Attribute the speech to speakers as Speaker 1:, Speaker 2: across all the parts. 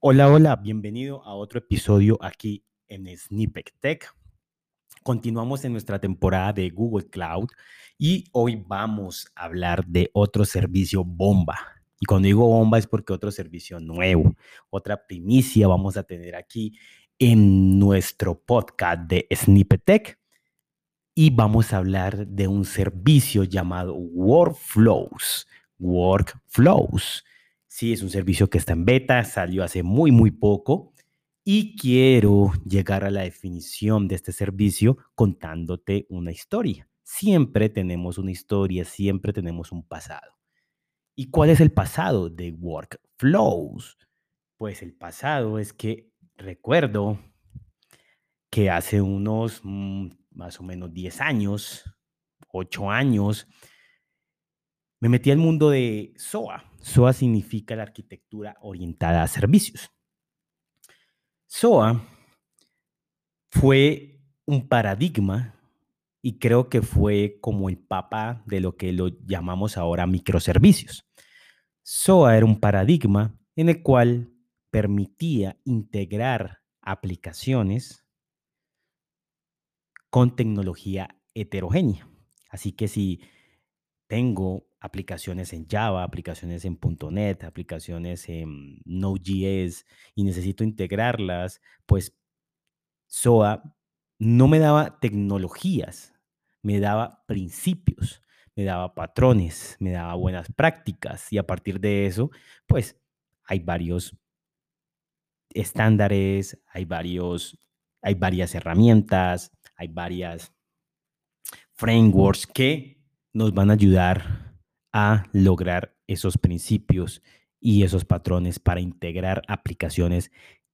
Speaker 1: Hola, hola, bienvenido a otro episodio aquí en Snippet Tech. Continuamos en nuestra temporada de Google Cloud y hoy vamos a hablar de otro servicio bomba. Y cuando digo bomba es porque otro servicio nuevo, otra primicia vamos a tener aquí en nuestro podcast de Snippet Tech. Y vamos a hablar de un servicio llamado Workflows. Workflows. Sí, es un servicio que está en beta, salió hace muy, muy poco y quiero llegar a la definición de este servicio contándote una historia. Siempre tenemos una historia, siempre tenemos un pasado. ¿Y cuál es el pasado de Workflows? Pues el pasado es que recuerdo que hace unos mm, más o menos 10 años, 8 años, me metí al mundo de SOA. SOA significa la arquitectura orientada a servicios. SOA fue un paradigma y creo que fue como el papá de lo que lo llamamos ahora microservicios. SOA era un paradigma en el cual permitía integrar aplicaciones con tecnología heterogénea. Así que si tengo aplicaciones en Java, aplicaciones en .NET, aplicaciones en Node.js y necesito integrarlas, pues SOA no me daba tecnologías, me daba principios, me daba patrones, me daba buenas prácticas y a partir de eso, pues hay varios estándares, hay varios hay varias herramientas, hay varias frameworks que nos van a ayudar a lograr esos principios y esos patrones para integrar aplicaciones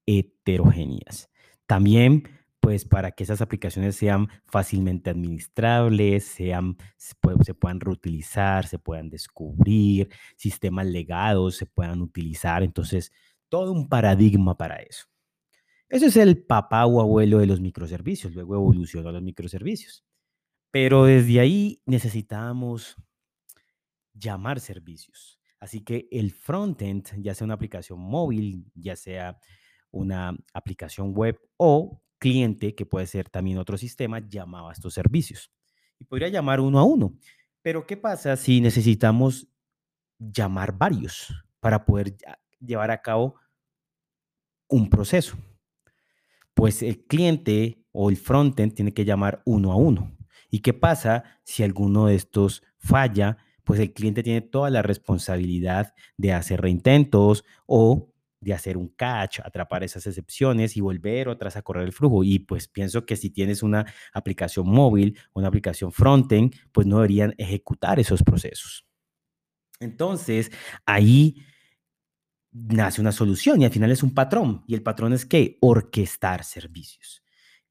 Speaker 1: heterogéneas. También, pues para que esas aplicaciones sean fácilmente administrables, sean, se puedan reutilizar, se puedan descubrir, sistemas legados se puedan utilizar. Entonces, todo un paradigma para eso. Eso es el papá o abuelo de los microservicios, luego evolucionó los microservicios. Pero desde ahí necesitábamos llamar servicios. Así que el frontend, ya sea una aplicación móvil, ya sea una aplicación web o cliente, que puede ser también otro sistema, llamaba a estos servicios. Y podría llamar uno a uno. Pero ¿qué pasa si necesitamos llamar varios para poder llevar a cabo un proceso? Pues el cliente o el frontend tiene que llamar uno a uno. ¿Y qué pasa si alguno de estos falla pues el cliente tiene toda la responsabilidad de hacer reintentos o de hacer un catch, atrapar esas excepciones y volver otras a correr el flujo. Y pues pienso que si tienes una aplicación móvil, una aplicación frontend, pues no deberían ejecutar esos procesos. Entonces, ahí nace una solución y al final es un patrón. Y el patrón es que orquestar servicios.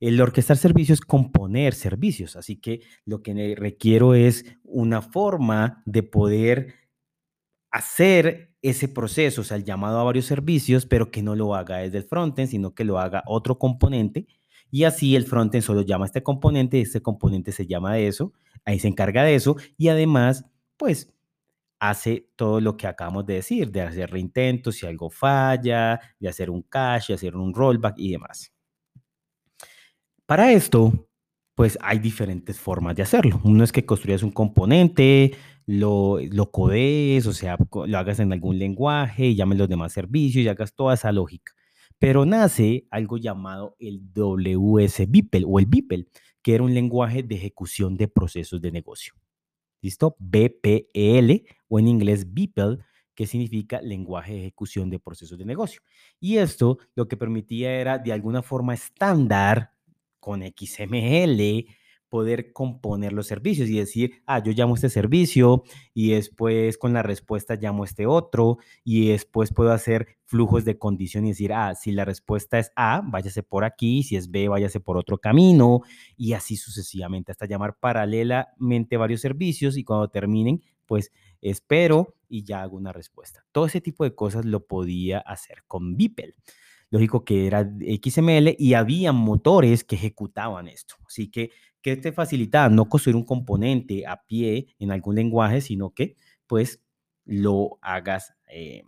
Speaker 1: El orquestar servicios es componer servicios, así que lo que requiero es una forma de poder hacer ese proceso, o sea, el llamado a varios servicios, pero que no lo haga desde el frontend, sino que lo haga otro componente. Y así el frontend solo llama a este componente, este componente se llama de eso, ahí se encarga de eso y además, pues hace todo lo que acabamos de decir, de hacer reintentos si algo falla, de hacer un cache, de hacer un rollback y demás. Para esto, pues hay diferentes formas de hacerlo. Uno es que construyas un componente, lo, lo codees, o sea, lo hagas en algún lenguaje y llames los demás servicios y hagas toda esa lógica. Pero nace algo llamado el WS BPEL o el BPEL, que era un lenguaje de ejecución de procesos de negocio. ¿Listo? BPL o en inglés BPEL, que significa lenguaje de ejecución de procesos de negocio. Y esto lo que permitía era de alguna forma estándar con XML poder componer los servicios y decir, ah, yo llamo este servicio y después con la respuesta llamo este otro y después puedo hacer flujos de condición y decir, ah, si la respuesta es A, váyase por aquí, si es B, váyase por otro camino y así sucesivamente hasta llamar paralelamente varios servicios y cuando terminen, pues espero y ya hago una respuesta. Todo ese tipo de cosas lo podía hacer con Vipel lógico que era XML y había motores que ejecutaban esto. Así que, ¿qué te facilita? No construir un componente a pie en algún lenguaje, sino que pues lo hagas em,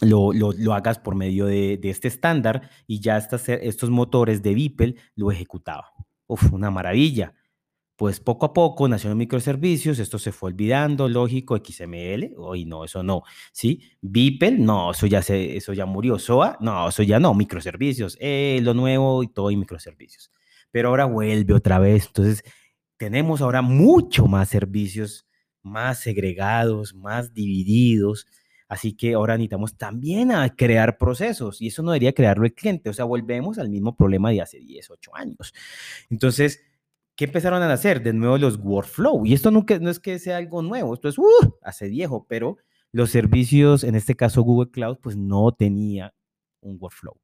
Speaker 1: lo, lo, hagas por medio de, este estándar y ya estas, estos motores de Vipel lo ejecutaban. Uf, una maravilla. Pues poco a poco nacieron microservicios, esto se fue olvidando, lógico, XML, hoy no, eso no, ¿sí? Vipel, no, eso ya, se, eso ya murió, SOA, no, eso ya no, microservicios, eh, lo nuevo y todo y microservicios. Pero ahora vuelve otra vez, entonces tenemos ahora mucho más servicios, más segregados, más divididos, Así que ahora necesitamos también a crear procesos y eso no debería crearlo el cliente. O sea, volvemos al mismo problema de hace 10, 8 años. Entonces, ¿qué empezaron a hacer? De nuevo los workflow. Y esto nunca, no es que sea algo nuevo, esto es uh, hace viejo, pero los servicios, en este caso Google Cloud, pues no tenía un workflow.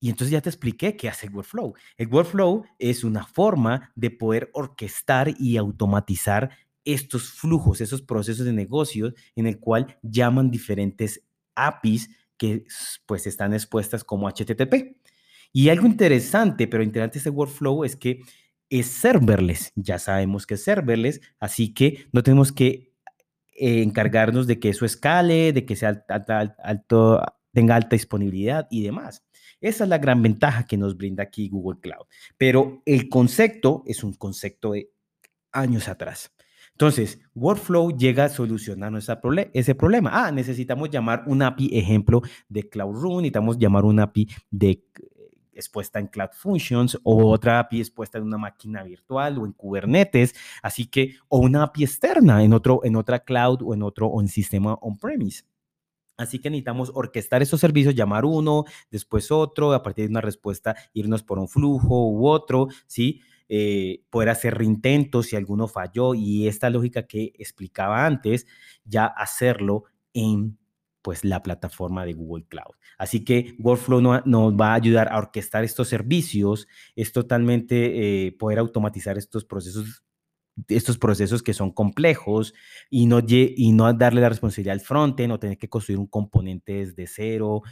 Speaker 1: Y entonces ya te expliqué qué hace el workflow. El workflow es una forma de poder orquestar y automatizar estos flujos, esos procesos de negocios en el cual llaman diferentes APIs que pues están expuestas como HTTP. Y algo interesante, pero interesante este workflow es que es serverless. Ya sabemos que es serverless, así que no tenemos que eh, encargarnos de que eso escale, de que sea alto, tenga alta disponibilidad y demás. Esa es la gran ventaja que nos brinda aquí Google Cloud. Pero el concepto es un concepto de años atrás. Entonces, Workflow llega a solucionar ese problema. Ah, necesitamos llamar un API ejemplo de Cloud Run, necesitamos llamar un API de eh, expuesta en Cloud Functions o otra API expuesta en una máquina virtual o en Kubernetes, así que o una API externa en otro en otra cloud o en otro en sistema on-premise. Así que necesitamos orquestar esos servicios, llamar uno, después otro, a partir de una respuesta irnos por un flujo u otro, ¿sí? Eh, poder hacer reintentos si alguno falló y esta lógica que explicaba antes, ya hacerlo en pues la plataforma de Google Cloud. Así que Workflow nos va a ayudar a orquestar estos servicios, es totalmente eh, poder automatizar estos procesos estos procesos que son complejos y no, y no darle la responsabilidad al frontend o tener que construir un componente desde cero,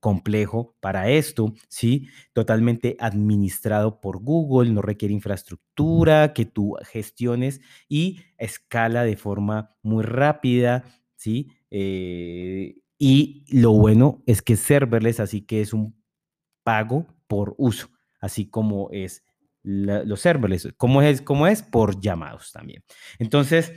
Speaker 1: complejo para esto, ¿sí? Totalmente administrado por Google, no requiere infraestructura que tú gestiones y escala de forma muy rápida, ¿sí? Eh, y lo bueno es que es serverless, así que es un pago por uso, así como es los serverless. ¿Cómo es? ¿Cómo es? Por llamados también. Entonces,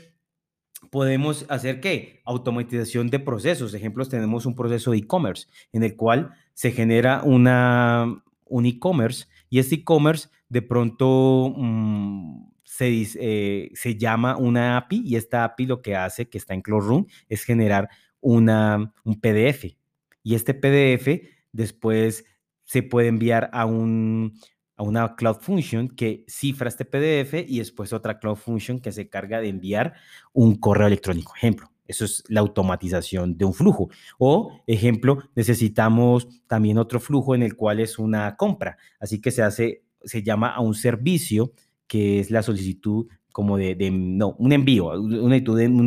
Speaker 1: podemos hacer qué? Automatización de procesos. Ejemplos, tenemos un proceso de e-commerce en el cual se genera una, un e-commerce y este e-commerce de pronto mm, se, eh, se llama una API y esta API lo que hace, que está en Cloud es generar una, un PDF. Y este PDF después se puede enviar a un, a una Cloud Function que cifra este PDF y después otra Cloud Function que se carga de enviar un correo electrónico. Ejemplo, eso es la automatización de un flujo. O, ejemplo, necesitamos también otro flujo en el cual es una compra. Así que se hace, se llama a un servicio que es la solicitud como de, no, un envío, un, un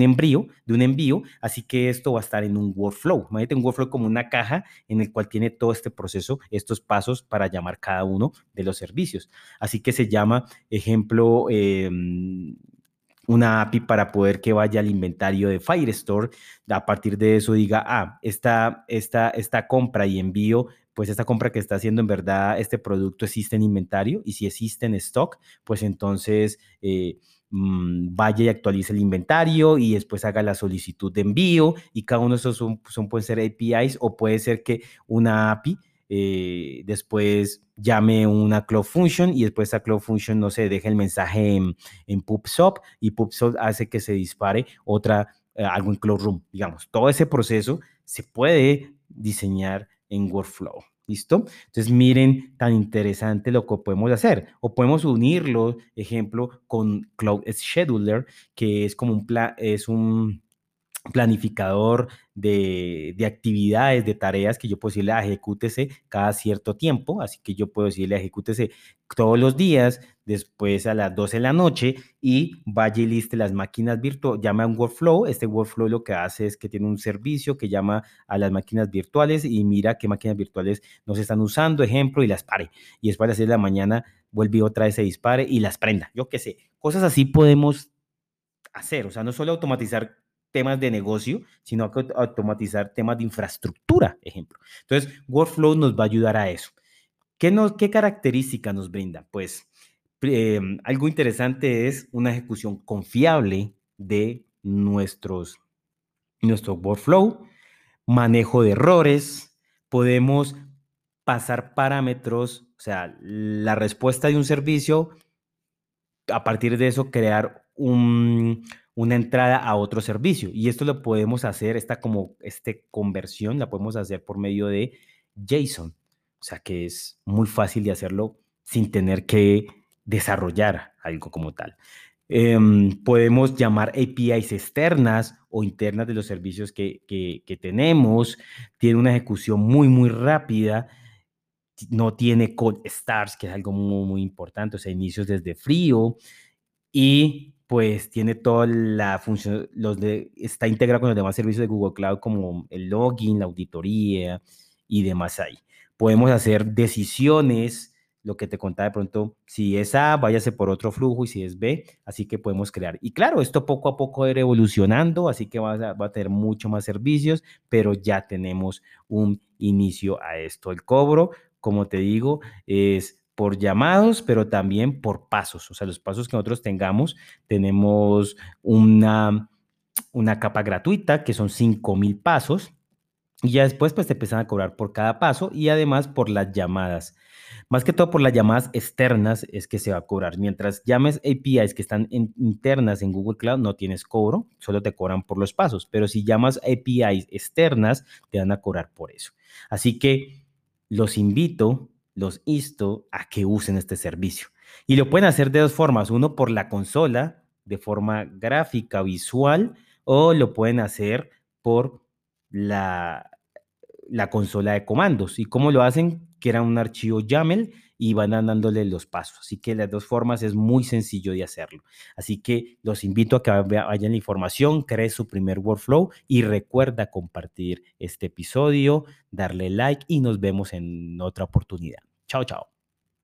Speaker 1: envío, de un envío, así que esto va a estar en un workflow. Imagínate un workflow como una caja en el cual tiene todo este proceso, estos pasos para llamar cada uno de los servicios. Así que se llama, ejemplo, em, una API para poder que vaya al inventario de Firestore. A partir de eso diga, ah, esta, esta, esta compra y envío pues esta compra que está haciendo en verdad este producto existe en inventario y si existe en stock, pues entonces eh, mm, vaya y actualice el inventario y después haga la solicitud de envío y cada uno de esos son, son pueden ser APIs o puede ser que una API eh, después llame una Cloud Function y después esa Cloud Function, no se deje el mensaje en, en PubSub y PubSub hace que se dispare otra, eh, algo en Cloud Room, digamos. Todo ese proceso se puede diseñar en Workflow. ¿Listo? Entonces, miren tan interesante lo que podemos hacer. O podemos unirlo, ejemplo, con Cloud Scheduler, que es como un, es un planificador de, actividades, de tareas que yo puedo decirle ejecútese cada cierto tiempo, así que yo puedo decirle ejecútese todos los días, después a las 12 de la noche y vaya y liste las máquinas virtuales, llama a un workflow, este workflow lo que hace es que tiene un servicio que llama a las máquinas virtuales y mira qué máquinas virtuales no se están usando, ejemplo, y las pare, y después a las 6 de la mañana vuelve otra vez se dispare y las prenda, yo qué sé, cosas así podemos hacer, o sea, no solo automatizar temas de negocio, sino que automatizar temas de infraestructura, ejemplo. Entonces, Workflow nos va a ayudar a eso. ¿Qué, qué características nos brinda? Pues em, algo interesante es una ejecución confiable de nuestros, nuestro workflow, manejo de errores, podemos pasar parámetros, o sea, la respuesta de un servicio, a partir de eso crear una entrada a otro servicio. Y esto lo podemos hacer, esta como este conversión la podemos hacer por medio de JSON. O sea que es muy fácil de hacerlo sin tener que desarrollar algo como tal. Em, podemos llamar APIs externas o internas de los servicios que, que, tenemos. Tiene una ejecución muy, muy rápida. No tiene cold starts, que es algo muy, muy importante, o sea, inicios desde frío. Y pues tiene toda la función, está integrado con los demás servicios de Google Cloud como el login, la auditoría y demás ahí. Podemos hacer decisiones lo que te contaba de pronto, si es A, váyase por otro flujo y si es B, así que podemos crear. Y claro, esto poco a poco va a ir evolucionando, así que va a, va tener mucho más servicios, pero ya tenemos un inicio a esto. El cobro, como te digo, es por llamados, pero también por pasos. O sea, los pasos que nosotros tengamos, tenemos una, una capa gratuita que son 5000 pasos. Y ya después, pues te empiezan a cobrar por cada paso y además por las llamadas. Más que todo por las llamadas externas es que se va a cobrar. Mientras llames APIs que están internas en Google Cloud, no tienes cobro, solo te cobran por los pasos. Pero si llamas APIs externas, te van a cobrar por eso. Así que los invito, los insto a que usen este servicio. Y lo pueden hacer de dos formas. Uno por la consola, de forma gráfica, visual, o lo pueden hacer por la, la consola de comandos. ¿Y cómo lo hacen? era un archivo YAML y van dándole los pasos. Así que las dos formas es muy sencillo de hacerlo. Así que los invito a que vayan la información, cree su primer workflow y recuerda compartir este episodio, darle like y nos vemos en otra oportunidad. Chao, chao.